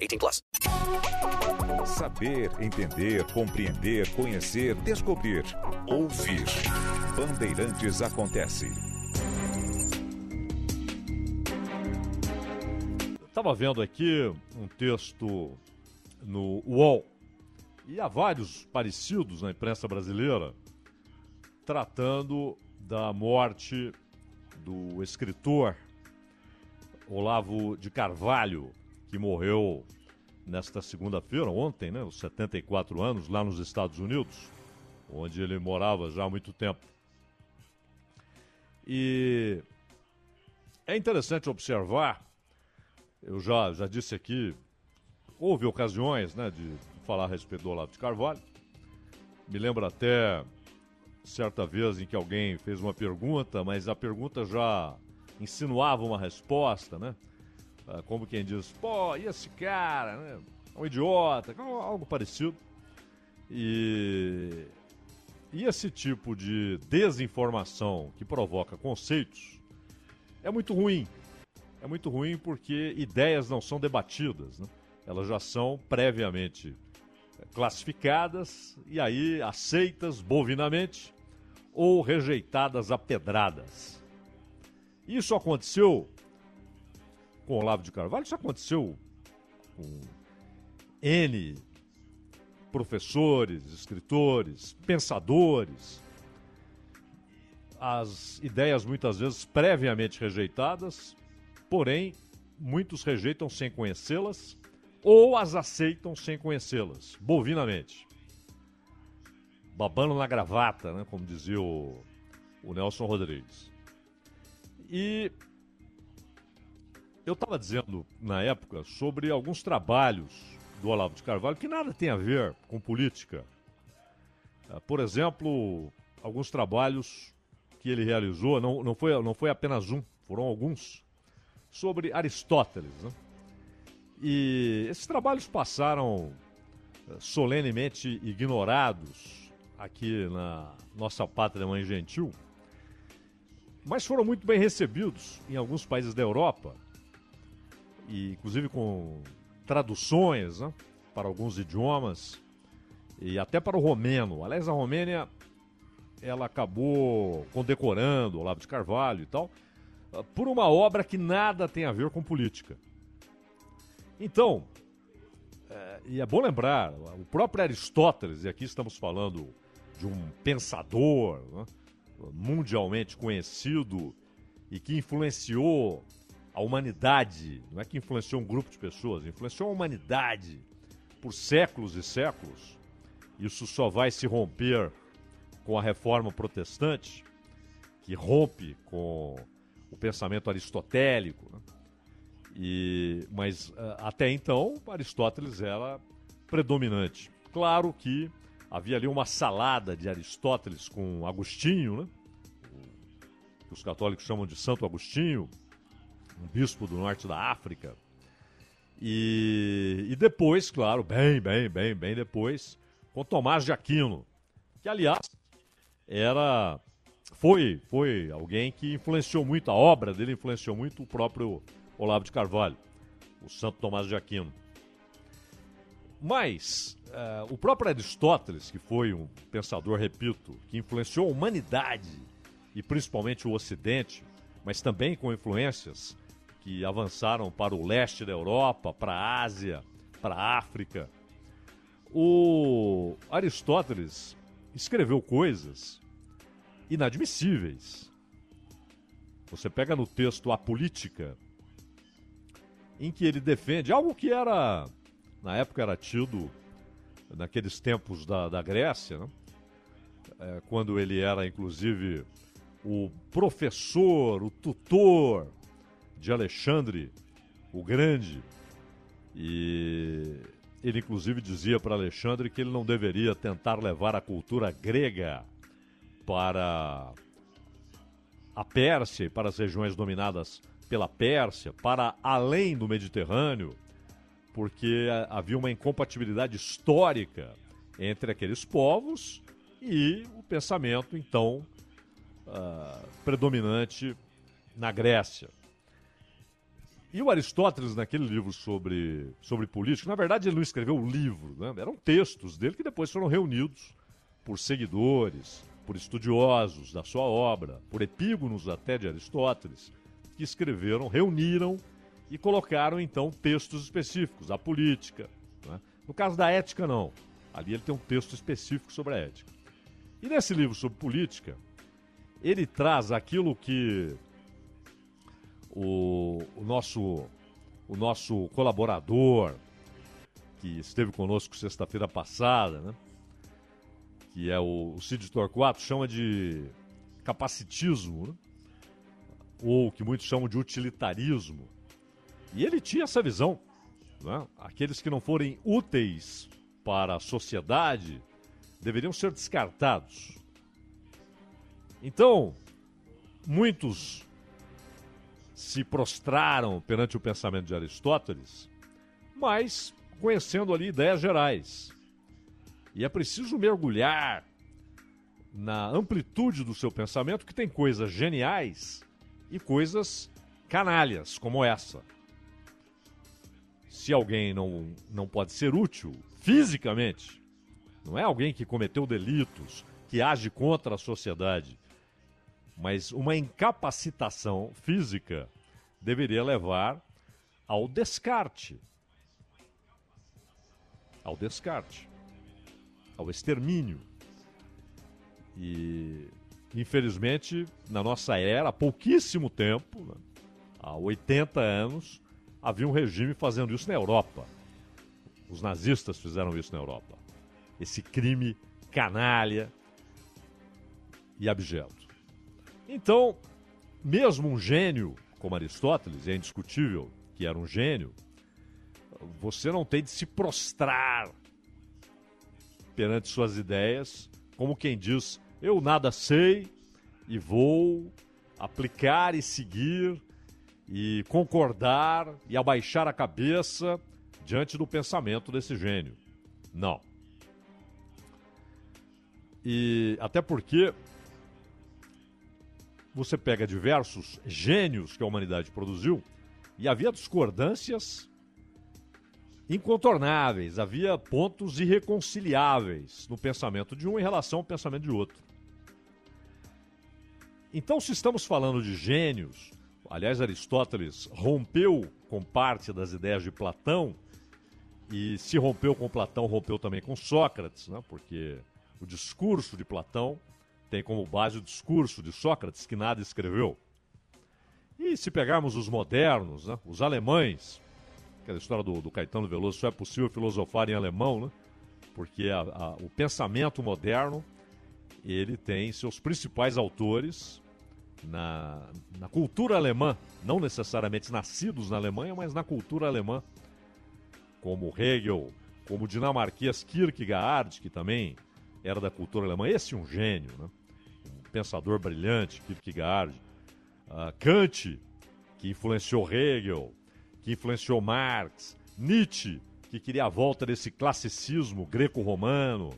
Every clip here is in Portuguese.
18 plus. Saber, entender, compreender, conhecer, descobrir, ouvir. Bandeirantes acontece. Estava vendo aqui um texto no UOL e há vários parecidos na imprensa brasileira tratando da morte do escritor Olavo de Carvalho, que morreu nesta segunda-feira, ontem, né, aos 74 anos, lá nos Estados Unidos, onde ele morava já há muito tempo. E é interessante observar, eu já, já disse aqui, houve ocasiões né, de falar a respeito do Olavo de Carvalho. Me lembro até certa vez em que alguém fez uma pergunta, mas a pergunta já insinuava uma resposta, né? Ah, como quem diz, pô, e esse cara, né? É um idiota, algo parecido. E, e esse tipo de desinformação que provoca conceitos é muito ruim. É muito ruim porque ideias não são debatidas, né? Elas já são previamente classificadas e aí aceitas bovinamente ou rejeitadas a pedradas. Isso aconteceu com Olavo de Carvalho, isso aconteceu com N professores, escritores, pensadores. As ideias muitas vezes previamente rejeitadas, porém muitos rejeitam sem conhecê-las ou as aceitam sem conhecê-las, bovinamente. Babando na gravata, né, como dizia o, o Nelson Rodrigues. E eu estava dizendo na época sobre alguns trabalhos do Olavo de Carvalho que nada tem a ver com política. Ah, por exemplo, alguns trabalhos que ele realizou, não, não, foi, não foi apenas um, foram alguns, sobre Aristóteles. Né? E esses trabalhos passaram eh, solenemente ignorados aqui na nossa pátria mãe gentil, mas foram muito bem recebidos em alguns países da Europa, e inclusive com traduções né, para alguns idiomas e até para o romeno. Aliás, a Romênia ela acabou condecorando Olavo de Carvalho e tal, eh, por uma obra que nada tem a ver com política. Então, é, e é bom lembrar, o próprio Aristóteles, e aqui estamos falando de um pensador né, mundialmente conhecido e que influenciou a humanidade, não é que influenciou um grupo de pessoas, influenciou a humanidade por séculos e séculos. Isso só vai se romper com a reforma protestante, que rompe com o pensamento aristotélico. Né? E, mas eh, até então, Aristóteles era predominante. Claro que havia ali uma salada de Aristóteles com Agostinho, né? Que os católicos chamam de Santo Agostinho, um bispo do norte da África. E, e depois, claro, bem, bem, bem, bem depois, com Tomás de Aquino, que aliás era foi foi alguém que influenciou muito a obra dele, influenciou muito o próprio Olavo de Carvalho, o Santo Tomás de Aquino. Mas uh, o próprio Aristóteles, que foi um pensador, repito, que influenciou a humanidade e principalmente o Ocidente, mas também com influências que avançaram para o leste da Europa, para a Ásia, para a África. O Aristóteles escreveu coisas inadmissíveis. Você pega no texto A Política, em que ele defende algo que era, na época, era tido, naqueles tempos da, da Grécia, né? é, quando ele era, inclusive, o professor, o tutor de Alexandre o Grande. E ele, inclusive, dizia para Alexandre que ele não deveria tentar levar a cultura grega para a Pérsia e para as regiões dominadas pela Pérsia, para além do Mediterrâneo, porque havia uma incompatibilidade histórica entre aqueles povos e o pensamento, então, uh, predominante na Grécia. E o Aristóteles, naquele livro sobre, sobre política, na verdade ele não escreveu o livro, né? eram textos dele que depois foram reunidos por seguidores, por estudiosos da sua obra, por epígonos até de Aristóteles, que escreveram, reuniram e colocaram então textos específicos, a política. Né? No caso da ética, não. Ali ele tem um texto específico sobre a ética. E nesse livro sobre política, ele traz aquilo que o, o nosso, o nosso colaborador, que esteve conosco sexta-feira passada, né? que é o, o Cid Torquato, chama de capacitismo, né? ou que muitos chamam de utilitarismo. E ele tinha essa visão. Né? Aqueles que não forem úteis para a sociedade deveriam ser descartados. Então, muitos se prostraram perante o pensamento de Aristóteles, mas conhecendo ali ideias gerais. E é preciso mergulhar na amplitude do seu pensamento, que tem coisas geniais e coisas canalhas, como essa. Se alguém não, não pode ser útil fisicamente, não é alguém que cometeu delitos, que age contra a sociedade, mas uma incapacitação física deveria levar ao descarte. Ao descarte. Ao extermínio. E, infelizmente, na nossa era, há pouquíssimo tempo, né, há 80 anos, havia um regime fazendo isso na Europa. Os nazistas fizeram isso na Europa. Esse crime canalha e abjeto. Então, mesmo um gênio como Aristóteles, é indiscutível que era um gênio, você não tem de se prostrar perante suas ideias, como quem diz: eu nada sei e vou aplicar e seguir e concordar e abaixar a cabeça diante do pensamento desse gênio. Não. E até porque você pega diversos gênios que a humanidade produziu e havia discordâncias incontornáveis, havia pontos irreconciliáveis no pensamento de um em relação ao pensamento de outro. Então, se estamos falando de gênios, aliás, Aristóteles rompeu com parte das ideias de Platão, e se rompeu com Platão, rompeu também com Sócrates, né? porque o discurso de Platão tem como base o discurso de Sócrates, que nada escreveu. E se pegarmos os modernos, né, os alemães, aquela história do, do, Caetano Veloso, só é possível filosofar em alemão, né? Porque a, a, o pensamento moderno, ele tem seus principais autores na, na cultura alemã, não necessariamente nascidos na Alemanha, mas na cultura alemã, como Hegel, como o dinamarquês Kierkegaard, que também era da cultura alemã. Esse é um gênio, né? Pensador brilhante, Kierkegaard, uh, Kant, que influenciou Hegel, que influenciou Marx, Nietzsche, que queria a volta desse classicismo greco-romano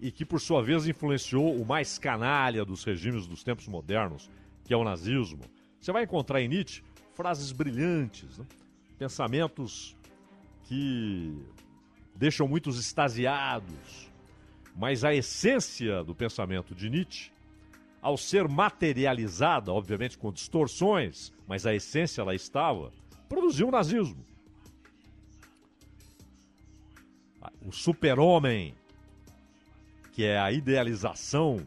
e que, por sua vez, influenciou o mais canalha dos regimes dos tempos modernos, que é o nazismo. Você vai encontrar em Nietzsche frases brilhantes, né? pensamentos que deixam muitos extasiados, mas a essência do pensamento de Nietzsche ao ser materializada, obviamente com distorções, mas a essência lá estava, produziu o nazismo. o super-homem, que é a idealização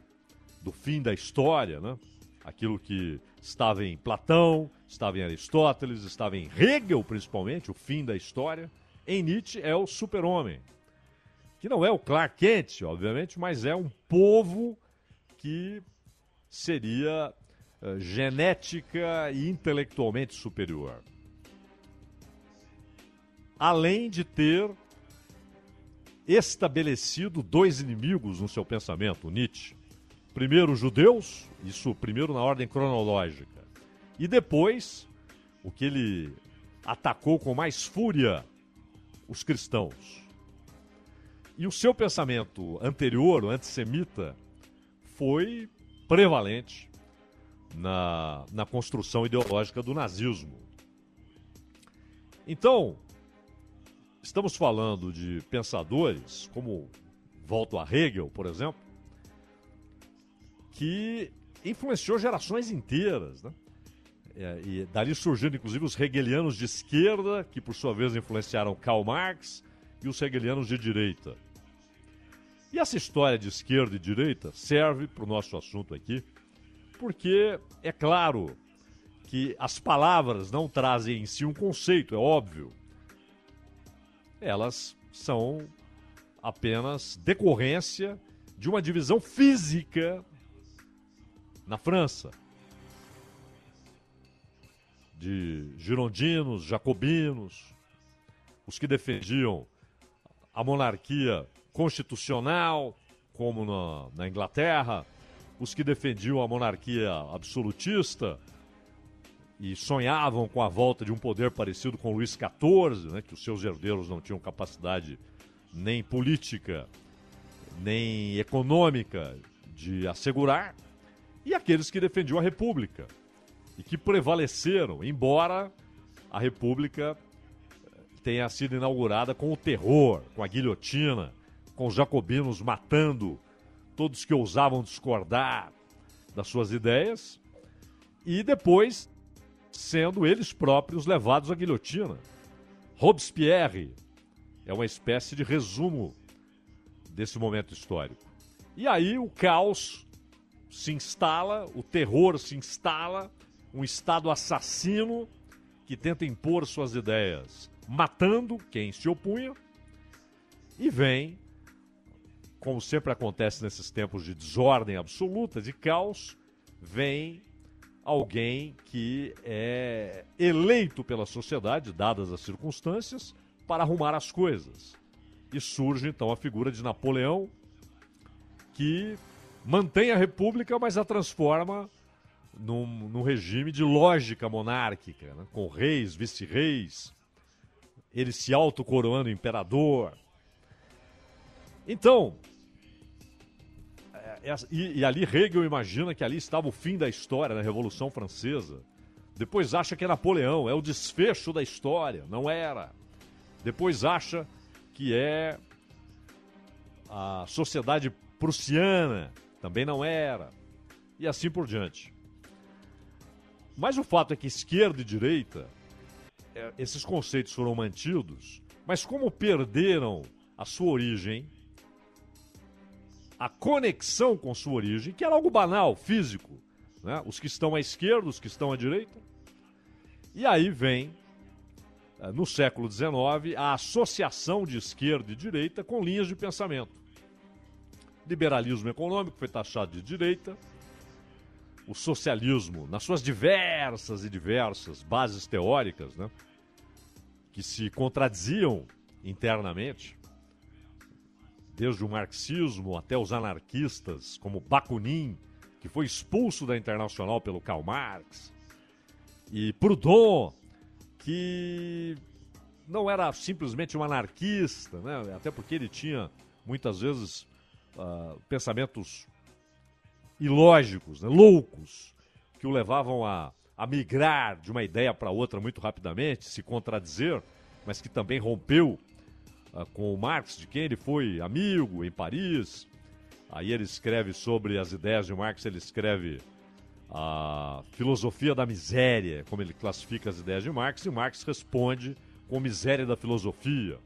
do fim da história, né? aquilo que estava em Platão, estava em Aristóteles, estava em Hegel, principalmente, o fim da história. Em Nietzsche é o super-homem, que não é o Clark Kent, obviamente, mas é um povo que seria uh, genética e intelectualmente superior. Além de ter estabelecido dois inimigos no seu pensamento, Nietzsche. Primeiro, os judeus, isso primeiro na ordem cronológica. E depois, o que ele atacou com mais fúria, os cristãos. E o seu pensamento anterior, o antissemita, foi prevalente na, na construção ideológica do nazismo. Então, estamos falando de pensadores, como volto a Hegel, por exemplo, que influenciou gerações inteiras. Né? É, e dali surgiram, inclusive, os hegelianos de esquerda, que por sua vez influenciaram Karl Marx, e os hegelianos de direita. E essa história de esquerda e direita serve para o nosso assunto aqui, porque é claro que as palavras não trazem em si um conceito, é óbvio. Elas são apenas decorrência de uma divisão física na França. De girondinos, jacobinos, os que defendiam a monarquia constitucional, como na, na Inglaterra, os que defendiam a monarquia absolutista e sonhavam com a volta de um poder parecido com Luís XIV, né, que os seus herdeiros não tinham capacidade nem política, nem econômica de assegurar e aqueles que defendiam a República e que prevaleceram, embora a República eh, tenha sido inaugurada com o terror, com a guilhotina, com os jacobinos matando todos que ousavam discordar das suas ideias e depois sendo eles próprios levados à guilhotina. Robespierre é uma espécie de resumo desse momento histórico. E aí o caos se instala, o terror se instala, um Estado assassino que tenta impor suas ideias, matando quem se opunha, e vem, como sempre acontece nesses tempos de desordem absoluta, de caos, vem alguém que é eleito pela sociedade, dadas as circunstâncias, para arrumar as coisas. E surge então a figura de Napoleão, que mantém a república, mas a transforma num, num regime de lógica monárquica, né? com reis, vice-reis, ele se autocoroando imperador. Então, é, é, e, e, ali Hegel imagina que ali estava o fim da história da Revolução Francesa. Depois acha que é Napoleão, é o desfecho da história. Não era. Depois acha que é a sociedade prussiana, também não era, e assim por diante. Mas o fato é que esquerda e direita, é, esses conceitos foram mantidos, mas como perderam a sua origem, a conexão com sua origem, que era algo banal, físico, né? os que estão à esquerda, os que estão à direita, e aí vem, é, no século XIX, a associação de esquerda e direita com linhas de pensamento. Liberalismo econômico foi taxado de direita, o socialismo, nas suas diversas e diversas bases teóricas, né, que se contradiziam internamente, desde o marxismo até os anarquistas, como Bakunin, que foi expulso da Internacional pelo Karl Marx, e Proudhon, que não era simplesmente um anarquista, né, até porque ele tinha muitas vezes uh, pensamentos ilógicos, né, loucos, que o levavam a, a migrar de uma ideia para outra muito rapidamente, se contradizer, mas que também rompeu com o Marx, de quem ele foi amigo em Paris. Aí ele escreve sobre as ideias de Marx, ele escreve a filosofia da miséria, como ele classifica as ideias de Marx, e Marx responde com miséria da filosofia.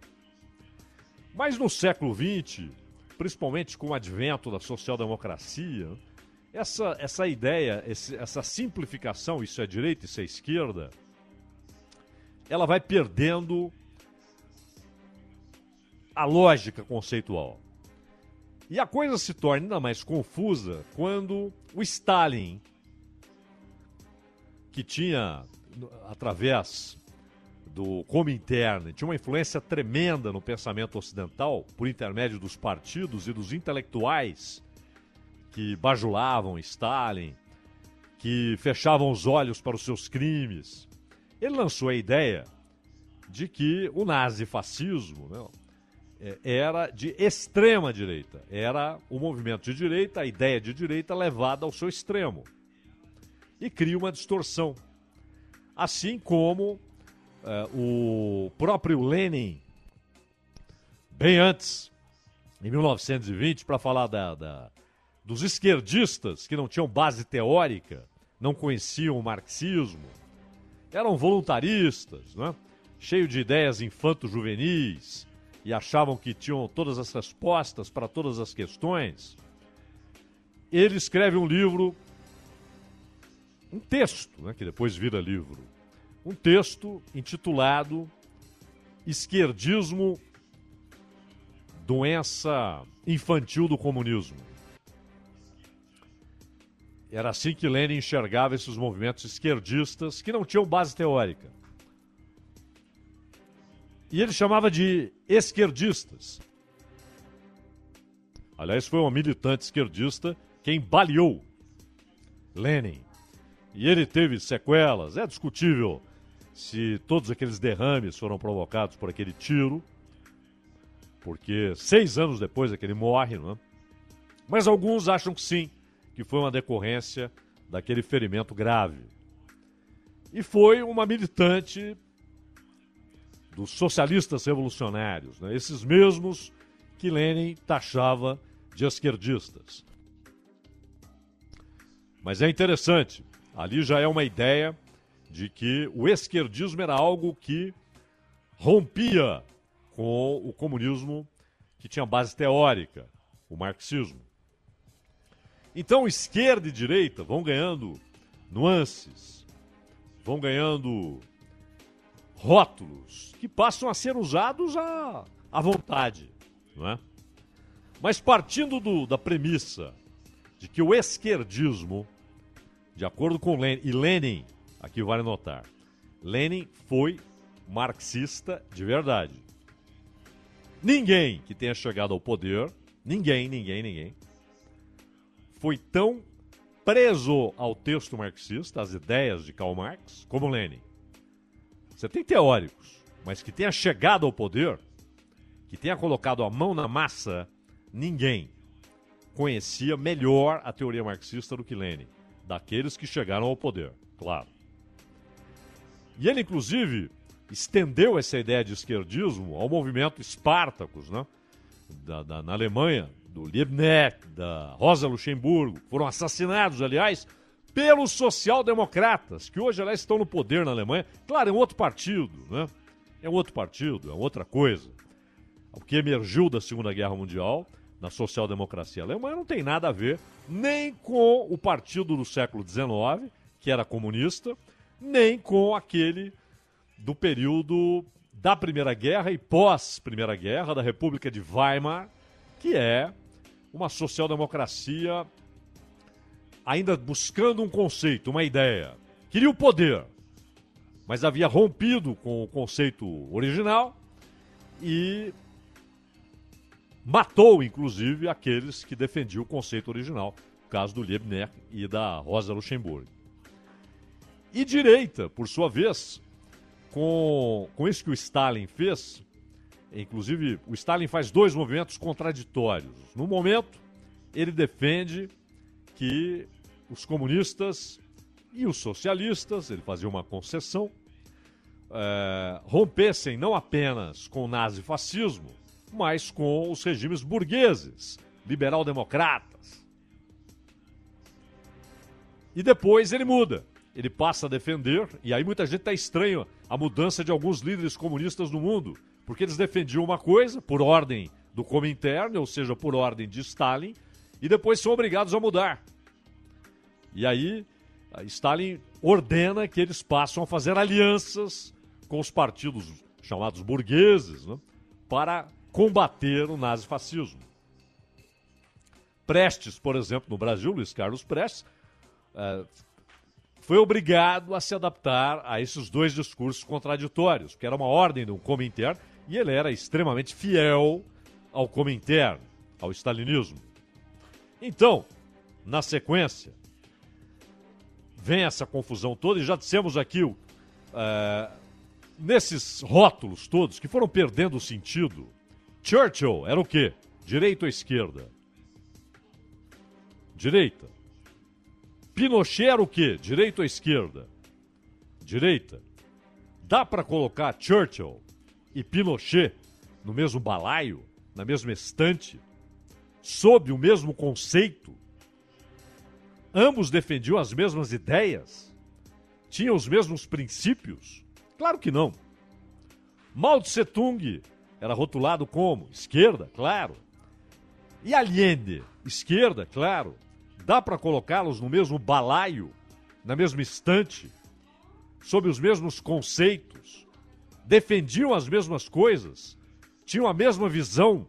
Mas no século XX, principalmente com o advento da social-democracia, essa, essa ideia, esse, essa simplificação, isso é direita, isso é esquerda, ela vai perdendo a lógica conceitual. E a coisa se torna ainda mais confusa quando o Stalin, que tinha, através do Comintern, tinha uma influência tremenda no pensamento ocidental, por intermédio dos partidos e dos intelectuais que bajulavam Stalin, que fechavam os olhos para os seus crimes. Ele lançou a ideia de que o nazifascismo né, era de extrema direita, era o movimento de direita, a ideia de direita levada ao seu extremo. E cria uma distorção. Assim como é, o próprio Lenin, bem antes, em 1920, para falar da, da, dos esquerdistas que não tinham base teórica, não conheciam o marxismo, eram voluntaristas, né? cheio de ideias infanto-juvenis e achavam que tinham todas as respostas para todas as questões. Ele escreve um livro, um texto, né, que depois vira livro, um texto intitulado Esquerdismo, doença infantil do comunismo. Era assim que Lenin enxergava esses movimentos esquerdistas que não tinham base teórica. E ele chamava de esquerdistas. Aliás, foi um militante esquerdista quem baleou Lenin. E ele teve sequelas. É discutível se todos aqueles derrames foram provocados por aquele tiro, porque seis anos depois é que ele morre, não é? Mas alguns acham que sim, que foi uma decorrência daquele ferimento grave. E foi uma militante dos socialistas revolucionários, né? esses mesmos que Lenin taxava de esquerdistas. Mas é interessante, ali já é uma ideia de que o esquerdismo era algo que rompia com o comunismo que tinha base teórica, o marxismo. Então, esquerda e direita vão ganhando nuances, vão ganhando rótulos que passam a ser usados à, à vontade, não é? Mas partindo do, da premissa de que o esquerdismo, de acordo com Lenin, e Lenin, aqui vale notar, Lenin foi marxista de verdade. Ninguém que tenha chegado ao poder, ninguém, ninguém, ninguém, foi tão preso ao texto marxista, às ideias de Karl Marx, como Lenin. Você tem teóricos, mas que tenha chegado ao poder, que tenha colocado a mão na massa, ninguém conhecia melhor a teoria marxista do que Lenin, daqueles que chegaram ao poder, claro. E ele, inclusive, estendeu essa ideia de esquerdismo ao movimento Espartacus, né? Da, da, na Alemanha, do Liebknecht, da Rosa Luxemburgo, foram assassinados, aliás, pelos social-democratas, que hoje, aliás, estão no poder na Alemanha. Claro, é um outro partido, né? É um outro partido, é outra coisa. O que emergiu da Segunda Guerra Mundial, na social-democracia alemã, não tem nada a ver nem com o partido do século XIX, que era comunista, nem com aquele do período da Primeira Guerra e pós-Primeira Guerra, da República de Weimar, que é uma social-democracia ainda buscando um conceito, uma ideia. Queria o poder, mas havia rompido com o conceito original e matou, inclusive, aqueles que defendiam o conceito original, o caso do Liebknecht e da Rosa Luxemburgo. E direita, por sua vez, com, com isso que o Stalin fez, Inclusive, o Stalin faz dois movimentos contraditórios. No momento, ele defende que os comunistas e os socialistas, ele fazia uma concessão, é, rompessem não apenas com o nazifascismo, mas com os regimes burgueses, liberal-democratas. E depois ele muda. Ele passa a defender, e aí muita gente está estranho a mudança de alguns líderes comunistas no mundo Porque eles defendiam uma coisa por ordem do Comintern, ou seja, por ordem de Stalin, e depois são obrigados a mudar. E aí, Stalin ordena que eles passam a fazer alianças com os partidos chamados burgueses né, para combater o nazifascismo. Prestes, por exemplo, no Brasil, Luiz Carlos Prestes, eh, foi obrigado a se adaptar a esses dois discursos contraditórios, que era uma ordem do Comintern e ele era extremamente fiel ao Comintern, ao stalinismo. Então, na sequência, vem essa confusão toda e já dissemos aqui, uh, nesses rótulos todos que foram perdendo o sentido, Churchill era o quê? Direita ou esquerda? Direita. Pinochet era o quê? Direita ou esquerda? Direita. Dá para colocar Churchill e Pinochet no mesmo balaio, na mesma estante, sob o mesmo conceito? Ambos defendiam as mesmas ideias? Tinham os mesmos princípios? Claro que não. Mao Tse Tung era rotulado como esquerda, claro. E Allende, esquerda, claro. Dá para colocá-los no mesmo balaio, na mesma estante, sob os mesmos conceitos, defendiam as mesmas coisas, tinham a mesma visão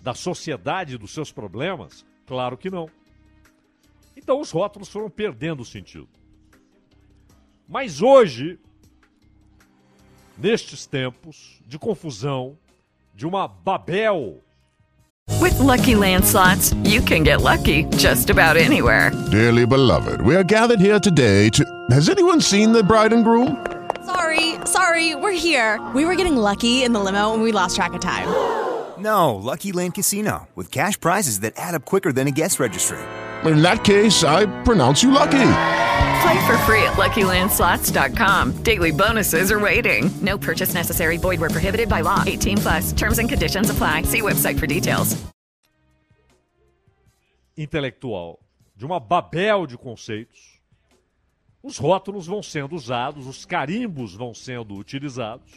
da sociedade e dos seus problemas? Claro que não. Então os rótulos foram perdendo o sentido. Mas hoje, nestes tempos de confusão, de uma Babel With lucky landslots, you can get lucky just about anywhere. Dearly beloved, we are gathered here today to. Has anyone seen the bride and groom? Sorry, sorry, we're here. We were getting lucky in the limo and we lost track of time. No, Lucky Land Casino, with cash prizes that add up quicker than a guest registry. In that case, I pronounce you lucky. Play for free at LuckyLandSlots.com. Daily bonuses are waiting. No purchase necessary. Void where prohibited by law. 18 plus. Terms and conditions apply. See website for details. Intelectual de uma babel de conceitos. Os rótulos vão sendo usados, os carimbos vão sendo utilizados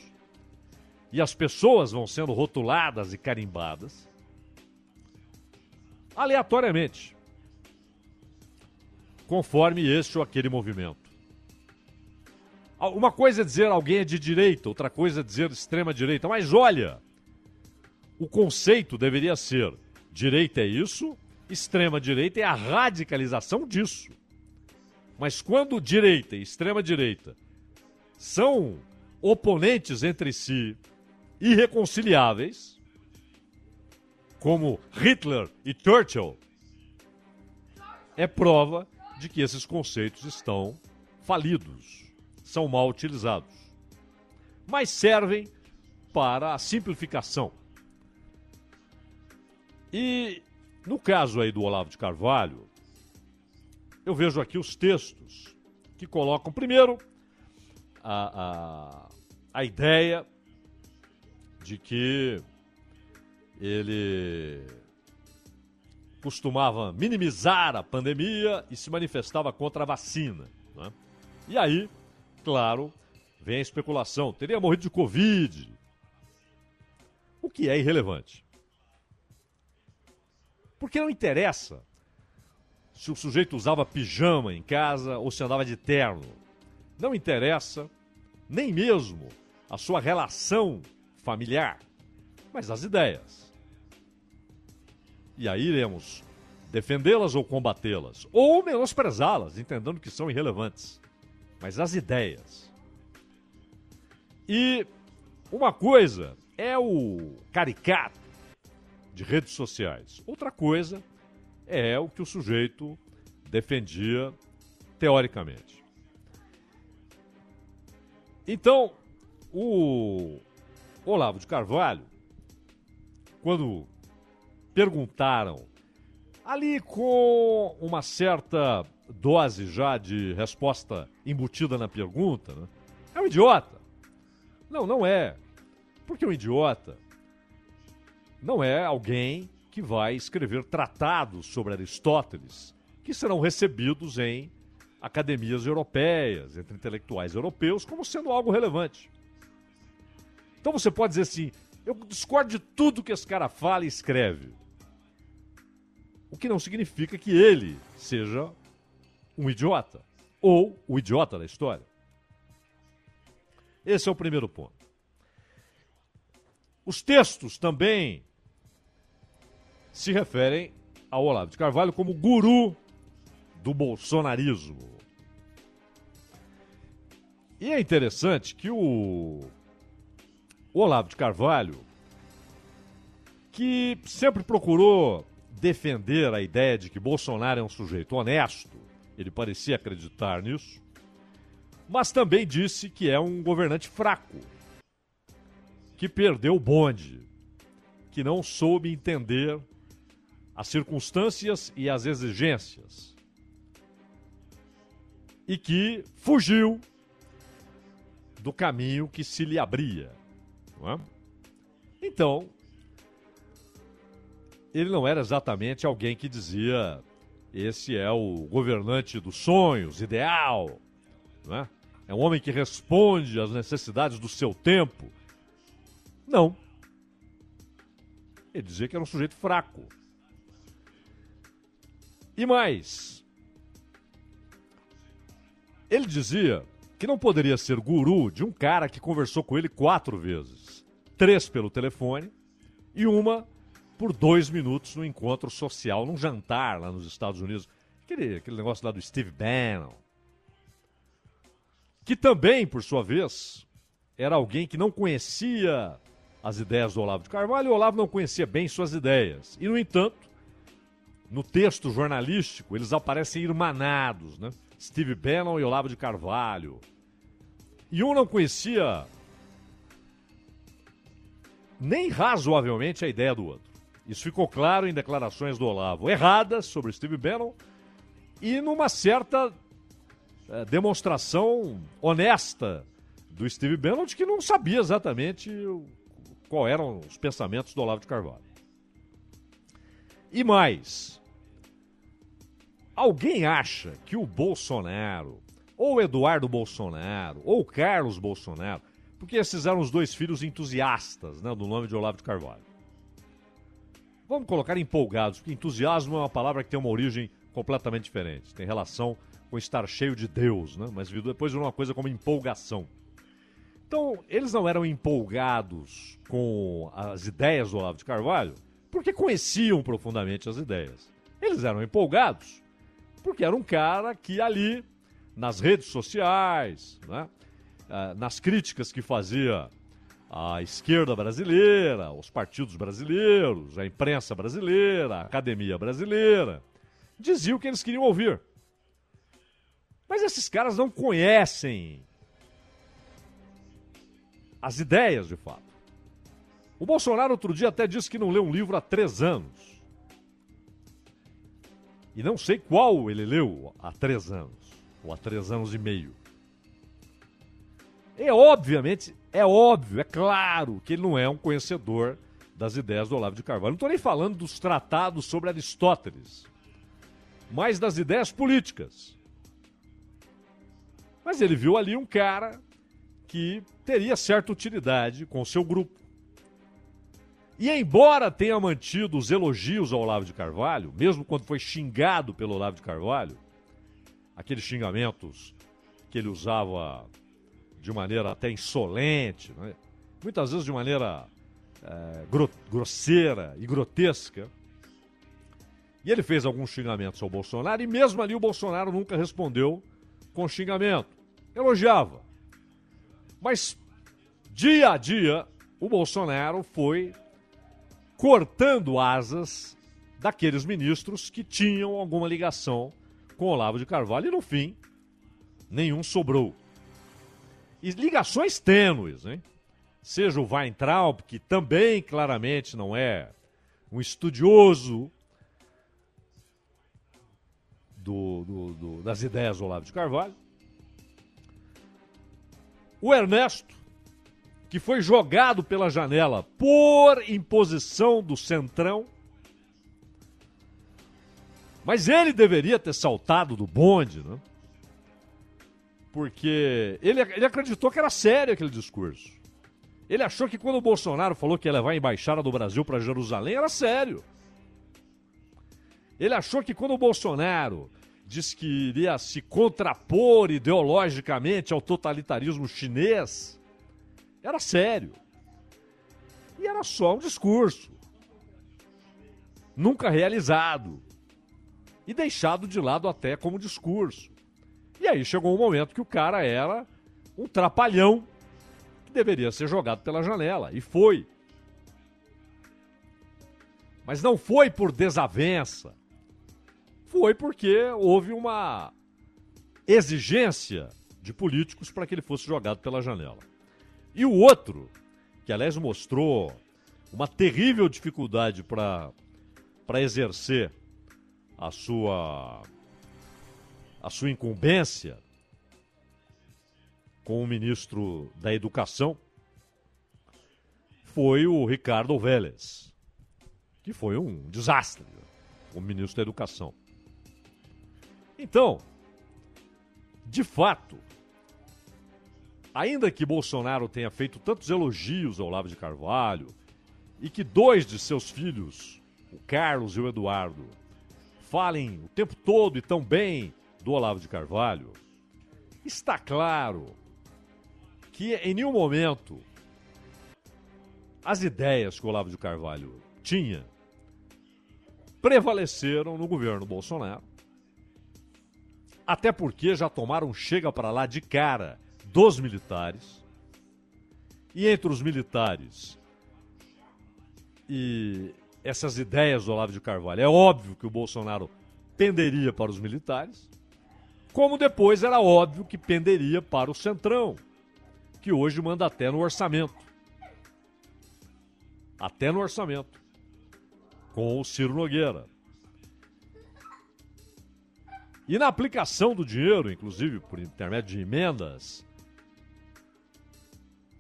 e as pessoas vão sendo rotuladas e carimbadas aleatoriamente conforme este ou aquele movimento. Uma coisa é dizer alguém é de direita, outra coisa é dizer extrema direita, mas olha, o conceito deveria ser direita é isso, extrema direita é a radicalização disso. Mas quando direita e extrema direita são oponentes entre si, irreconciliáveis, como Hitler e Churchill, é prova de que esses conceitos estão falidos, são mal utilizados, mas servem para a simplificação. E no caso aí do Olavo de Carvalho, eu vejo aqui os textos que colocam, primeiro, a, a, a ideia de que ele costumava minimizar a pandemia e se manifestava contra a vacina. Né? E aí, claro, vem a especulação: teria morrido de Covid. O que é irrelevante. Porque não interessa se o sujeito usava pijama em casa ou se andava de terno. Não interessa nem mesmo a sua relação familiar, mas as ideias. E aí iremos defendê-las ou combatê-las, ou menosprezá-las, entendendo que são irrelevantes. Mas as ideias. E uma coisa é o caricato de redes sociais, outra coisa é o que o sujeito defendia teoricamente. Então, o Olavo de Carvalho, quando perguntaram, ali com uma certa dose já de resposta embutida na pergunta, né? é um idiota. Não, não é. Porque um idiota não é alguém que vai escrever tratados sobre Aristóteles, que serão recebidos em academias europeias, entre intelectuais europeus, como sendo algo relevante. Então você pode dizer assim: eu discordo de tudo que esse cara fala e escreve. O que não significa que ele seja um idiota ou o idiota da história. Esse é o primeiro ponto. Os textos também se referem ao Olavo de Carvalho como guru do bolsonarismo. E é interessante que o, Olavo de Carvalho, que sempre procurou defender a ideia de que Bolsonaro é um sujeito honesto, ele parecia acreditar nisso, mas também disse que é um governante fraco, que perdeu o bonde, que não soube entender as circunstâncias e as exigências, e que fugiu do caminho que se lhe abria. É? Então, ele não era exatamente alguém que dizia esse é o governante dos sonhos, ideal. Não é? é um homem que responde às necessidades do seu tempo. Não. Ele dizia que era um sujeito fraco. E mais, ele dizia que não poderia ser guru de um cara que conversou com ele quatro vezes: três pelo telefone e uma por dois minutos no encontro social, num jantar lá nos Estados Unidos. Aquele, aquele negócio lá do Steve Bannon. Que também, por sua vez, era alguém que não conhecia as ideias do Olavo de Carvalho o Olavo não conhecia bem suas ideias. E, no entanto, no texto jornalístico, eles aparecem irmanados, né? Steve Bannon e Olavo de Carvalho. E um não conhecia nem razoavelmente a ideia do outro. Isso ficou claro em declarações do Olavo erradas sobre Steve Bannon e numa certa é, demonstração honesta do Steve Bannon de que não sabia exatamente qual eram os pensamentos do Olavo de Carvalho. E mais, alguém acha que o Bolsonaro, ou Eduardo Bolsonaro, ou Carlos Bolsonaro, porque esses eram os dois filhos entusiastas né, do nome de Olavo de Carvalho, vamos colocar empolgados, porque entusiasmo é uma palavra que tem uma origem completamente diferente. Tem relação com estar cheio de Deus, né? Mas depois virou uma coisa como empolgação. Então, eles não eram empolgados com as ideias do Olavo de Carvalho porque conheciam profundamente as ideias. Eles eram empolgados porque era um cara que ali, nas redes sociais, né? Ah, nas críticas que fazia a esquerda brasileira, os partidos brasileiros, a imprensa brasileira, a academia brasileira, diziam o que eles queriam ouvir. Mas esses caras não conhecem as ideias de fato. O Bolsonaro outro dia até disse que não lê um livro há três anos. E não sei qual ele leu há três anos, ou há três anos e meio. É obviamente, é óbvio, é claro que ele não é um conhecedor das ideias do Olavo de Carvalho. Não estou nem falando dos tratados sobre Aristóteles, mas das ideias políticas. Mas ele viu ali um cara que teria certa utilidade com o seu grupo. E embora tenha mantido os elogios ao Olavo de Carvalho, mesmo quando foi xingado pelo Olavo de Carvalho, aqueles xingamentos que ele usava de maneira até insolente, né? muitas vezes de maneira é, gro grosseira e grotesca. E ele fez alguns xingamentos ao Bolsonaro e mesmo ali o Bolsonaro nunca respondeu com xingamento. Elogiava. Mas dia a dia o Bolsonaro foi cortando asas daqueles ministros que tinham alguma ligação com Olavo de Carvalho e no fim nenhum sobrou. E ligações tênues, hein? Seja o Weintraub, que também claramente não é um estudioso do, do, do, das ideias do Olavo de Carvalho. O Ernesto, que foi jogado pela janela por imposição do Centrão. Mas ele deveria ter saltado do bonde, né? Porque ele, ele acreditou que era sério aquele discurso. Ele achou que quando o Bolsonaro falou que ia levar a embaixada do Brasil para Jerusalém era sério. Ele achou que quando o Bolsonaro disse que iria se contrapor ideologicamente ao totalitarismo chinês, era sério. E era só um discurso. Nunca realizado. E deixado de lado até como discurso. E aí chegou um momento que o cara era um trapalhão que deveria ser jogado pela janela. E foi. Mas não foi por desavença. Foi porque houve uma exigência de políticos para que ele fosse jogado pela janela. E o outro, que aliás mostrou uma terrível dificuldade para exercer a sua a sua incumbência com o ministro da Educação foi o Ricardo Vélez, que foi um desastre, o ministro da Educação. Então, de fato, ainda que Bolsonaro tenha feito tantos elogios ao Olavo de Carvalho e que dois de seus filhos, o Carlos e o Eduardo, falem o tempo todo e tão bem do Olavo de Carvalho, está claro que em nenhum momento as ideias que o Olavo de Carvalho tinha prevaleceram no governo Bolsonaro. Até porque já tomaram chega para lá de cara dos militares. E entre os militares e essas ideias do Olavo de Carvalho, é óbvio que o Bolsonaro penderia para os militares, como depois era óbvio que penderia para o Centrão, que hoje manda até no orçamento. Até no orçamento. Com o Ciro Nogueira. E na aplicação do dinheiro, inclusive por intermédio de emendas,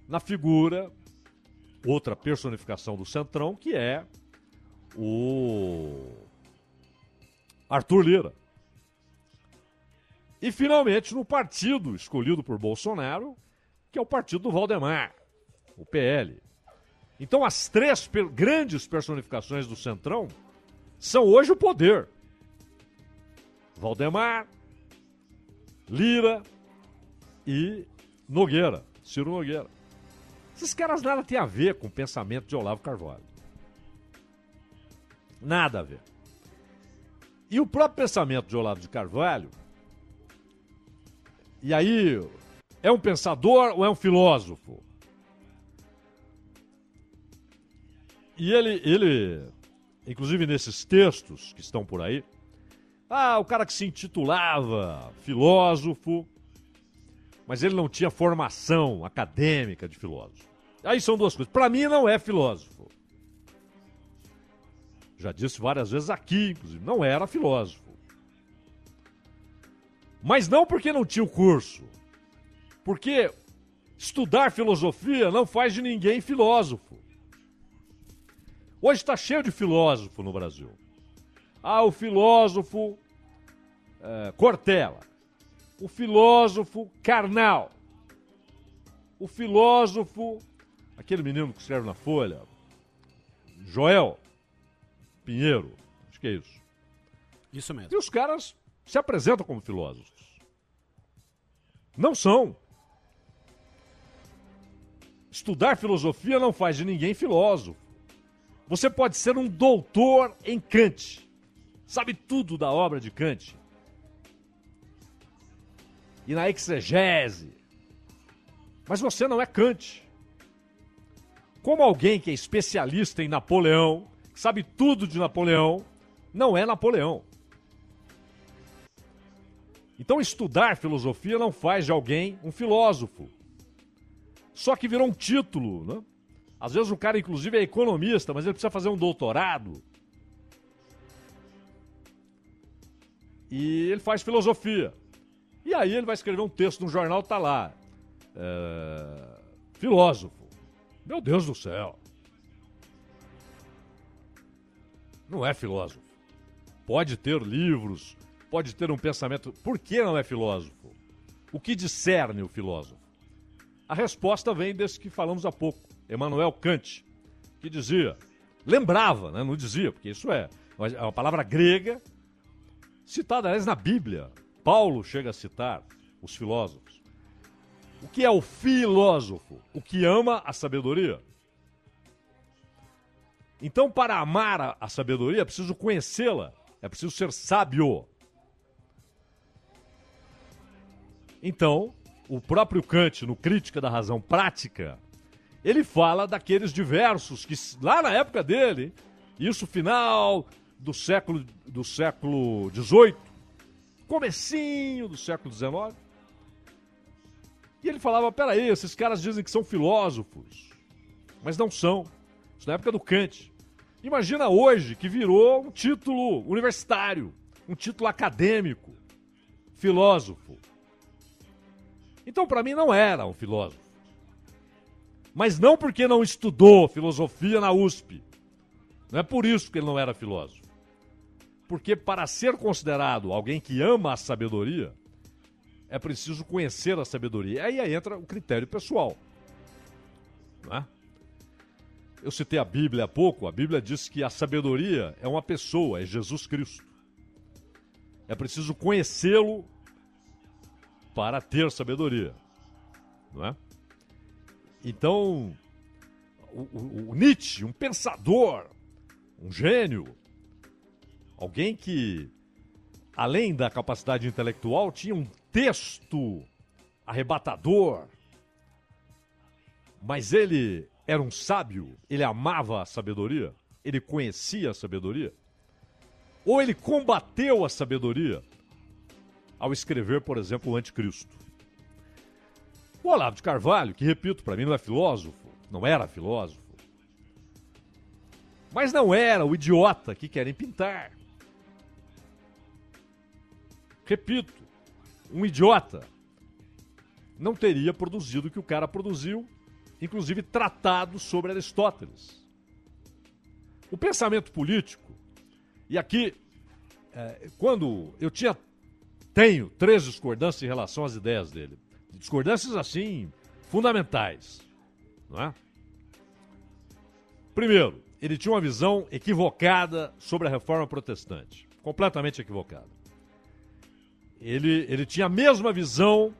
na figura, outra personificação do Centrão, que é o Arthur Lira. E finalmente no partido escolhido por Bolsonaro, que é o partido do Valdemar, o PL. Então as três per grandes personificações do Centrão são hoje o poder. Valdemar, Lira e Nogueira, Ciro Nogueira. Esses caras nada têm a ver com o pensamento de Olavo Carvalho. Nada a ver. E o próprio pensamento de Olavo de Carvalho, e aí, é um pensador ou é um filósofo? E ele, ele, inclusive nesses textos que estão por aí, ah, o cara que se intitulava filósofo, mas ele não tinha formação acadêmica de filósofo. Aí são duas coisas. Para mim, não é filósofo. Já disse várias vezes aqui, inclusive, não era filósofo. Mas não porque não tinha o curso. Porque estudar filosofia não faz de ninguém filósofo. Hoje está cheio de filósofo no Brasil. Ah, o filósofo uh, Cortella, o filósofo Karnal, o filósofo, aquele menino que escreve na Folha, Joel Pinheiro, acho que é isso. Isso mesmo. E os caras se apresentam como filósofos. Não são. Estudar filosofia não faz de ninguém filósofo. Você pode ser um doutor em Kant, sabe tudo da obra de Kant, e na exegese. Mas você não é Kant. Como alguém que é especialista em Napoleão, sabe tudo de Napoleão, não é Napoleão. Então, estudar filosofia não faz de alguém um filósofo. Só que virou um título, né? Às vezes o cara, inclusive, é economista, mas ele precisa fazer um doutorado. E ele faz filosofia. E aí ele vai escrever um texto no jornal, tá lá. É... Filósofo. Meu Deus do céu. Não é filósofo. Pode ter livros, pode ter um pensamento. Por que não é filósofo? O que discerne o filósofo? A resposta vem desse que falamos há pouco. Emmanuel Kant, que dizia, lembrava, né, não dizia, porque isso é, é uma palavra grega, citada, aliás, na Bíblia. Paulo chega a citar os filósofos. O que é o filósofo? O que ama a sabedoria. Então, para amar a, sabedoria, é preciso conhecê-la, é preciso ser sábio. Então, o próprio Kant, no Crítica da Razão Prática, ele fala daqueles diversos que, lá na época dele, isso final do século do século XVIII, comecinho do século XIX, e ele falava, peraí, esses caras dizem que são filósofos, mas não são. Isso na época do Kant. Imagina hoje que virou um título universitário, um título acadêmico, filósofo. Então, para mim, não era um filósofo. Mas não porque não estudou filosofia na USP. Não é por isso que ele não era filósofo. Porque para ser considerado alguém que ama a sabedoria, é preciso conhecer a sabedoria. Aí entra o critério pessoal. É? Eu citei a Bíblia há pouco. A Bíblia diz que a sabedoria é uma pessoa, é Jesus Cristo. É preciso conhecê-lo para ter sabedoria. Não é? Então, o, o, o Nietzsche, um pensador, um gênio, alguém que, além da capacidade intelectual, tinha um texto arrebatador, mas ele era um sábio, ele amava a sabedoria, ele conhecia a sabedoria, ou ele combateu a sabedoria ao escrever, por exemplo, o Anticristo. O Olavo de Carvalho, que repito, para mim não é filósofo, não era filósofo, mas não era o idiota que querem pintar. Repito, um idiota não teria produzido o que o cara produziu, inclusive tratado sobre Aristóteles. O pensamento político, e aqui, é, quando eu tinha tenho três discordâncias em relação às ideias dele. Discordâncias, assim, fundamentais. Não é? Primeiro, ele tinha uma visão equivocada sobre a reforma protestante. Completamente equivocada. Ele, ele tinha a mesma visão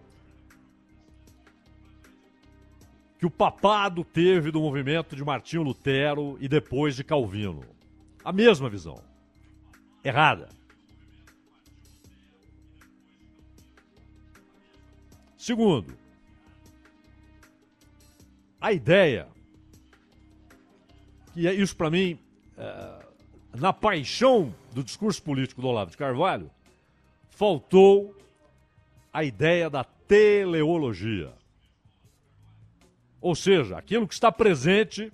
que o papado teve do movimento de Martinho Lutero e depois de Calvino. A mesma visão. Errada. Segundo, a ideia, que é isso para mim, é, na paixão do discurso político do Olavo de Carvalho, faltou a ideia da teleologia. Ou seja, aquilo que está presente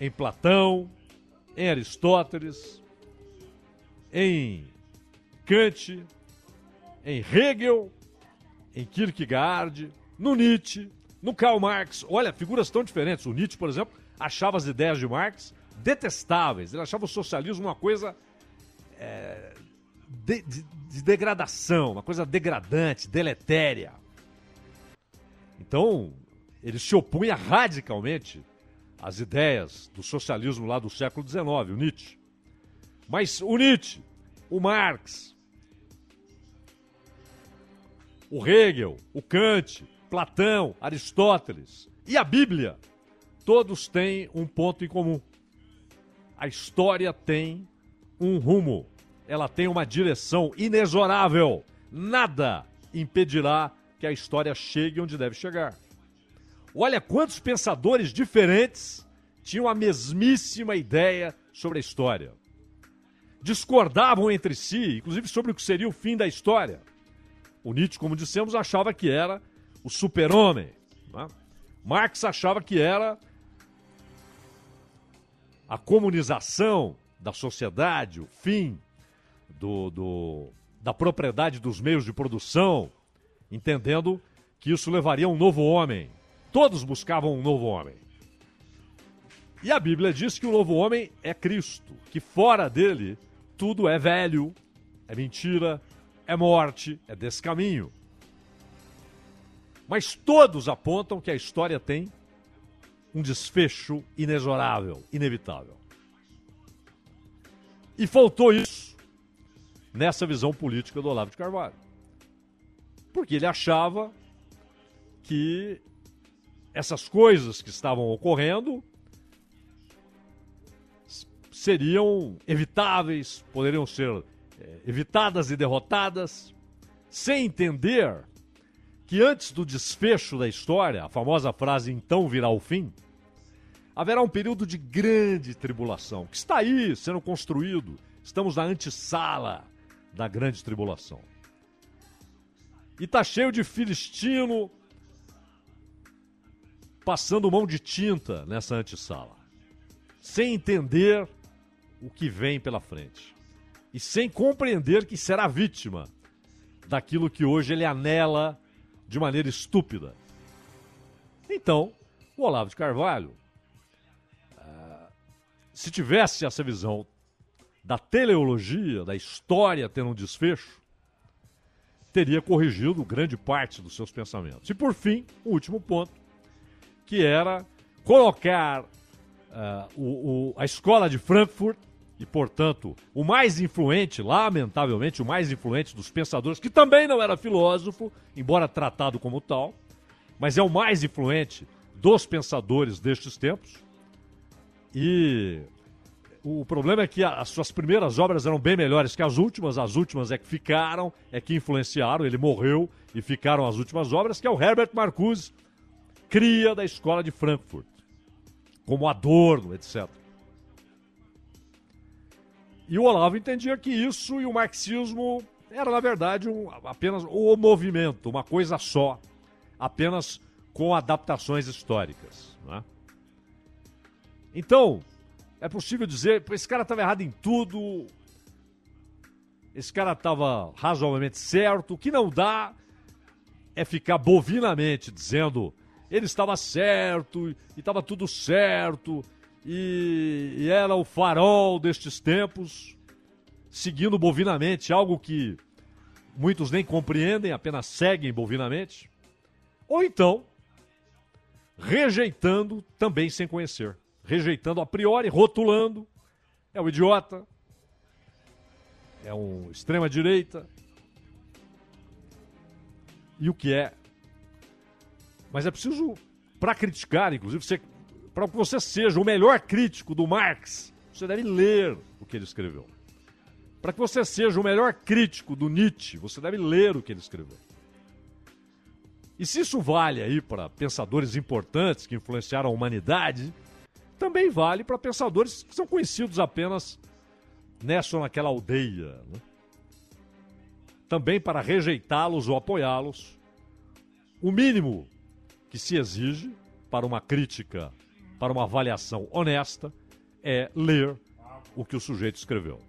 em Platão, em Aristóteles, em Kant, em Hegel em Kierkegaard, no Nietzsche, no Karl Marx. Olha, figuras tão diferentes. O Nietzsche, por exemplo, achava as ideias de Marx detestáveis. Ele achava o socialismo uma coisa é, de, de, de degradação, uma coisa degradante, deletéria. Então, ele se opunha radicalmente às ideias do socialismo lá do século XIX, o Nietzsche. Mas o Nietzsche, o Marx, o Hegel, o Kant, Platão, Aristóteles e a Bíblia, todos têm um ponto em comum. A história tem um rumo, ela tem uma direção inexorável. Nada impedirá que a história chegue onde deve chegar. Olha quantos pensadores diferentes tinham a mesmíssima ideia sobre a história. Discordavam entre si, inclusive sobre o que seria o fim da história. O Nietzsche, como dissemos, achava que era o super-homem. Né? Marx achava que era a comunização da sociedade, o fim do, do, da propriedade dos meios de produção, entendendo que isso levaria a um novo homem. Todos buscavam um novo homem. E a Bíblia diz que o novo homem é Cristo, que fora dele tudo é velho, é mentira, é morte, é desse caminho. Mas todos apontam que a história tem um desfecho inexorável, inevitável. E faltou isso nessa visão política do Olavo de Carvalho. Porque ele achava que essas coisas que estavam ocorrendo seriam evitáveis, poderiam ser evitadas e derrotadas, sem entender que antes do desfecho da história, a famosa frase então virá o fim, haverá um período de grande tribulação, que está aí sendo construído. Estamos na antessala da grande tribulação. E está cheio de filistino passando mão de tinta nessa antessala, sem entender o que vem pela frente e sem compreender que será vítima daquilo que hoje ele anela de maneira estúpida. Então, o Olavo de Carvalho, uh, se tivesse essa visão da teleologia, da história tendo um desfecho, teria corrigido grande parte dos seus pensamentos. E por fim, o último ponto, que era colocar uh, o, o, a escola de Frankfurt e, portanto, o mais influente, lamentavelmente, o mais influente dos pensadores, que também não era filósofo, embora tratado como tal, mas é o mais influente dos pensadores destes tempos. E o problema é que as suas primeiras obras eram bem melhores que as últimas, as últimas é que ficaram, é que influenciaram, ele morreu e ficaram as últimas obras, que é o Herbert Marcuse, cria da escola de Frankfurt, como Adorno, etc. E o Olavo entendia que isso e o marxismo era, na verdade, um, apenas o movimento, uma coisa só, apenas com adaptações históricas. Né? Então, é possível dizer, esse cara estava errado em tudo, esse cara estava razoavelmente certo, o que não dá é ficar bovinamente dizendo ele estava certo e estava tudo certo e, e era o farol destes tempos, seguindo bovinamente algo que muitos nem compreendem, apenas seguem bovinamente. Ou então, rejeitando também sem conhecer. Rejeitando a priori, rotulando. É um idiota. É um extrema-direita. E o que é? Mas é preciso, para criticar, inclusive, você para que você seja o melhor crítico do Marx, você deve ler o que ele escreveu. Para que você seja o melhor crítico do Nietzsche, você deve ler o que ele escreveu. E se isso vale aí para pensadores importantes que influenciaram a humanidade, também vale para pensadores que são conhecidos apenas nessa ou naquela aldeia. Né? Também para rejeitá-los ou apoiá-los, o mínimo que se exige para uma crítica para uma avaliação honesta é ler o que o sujeito escreveu.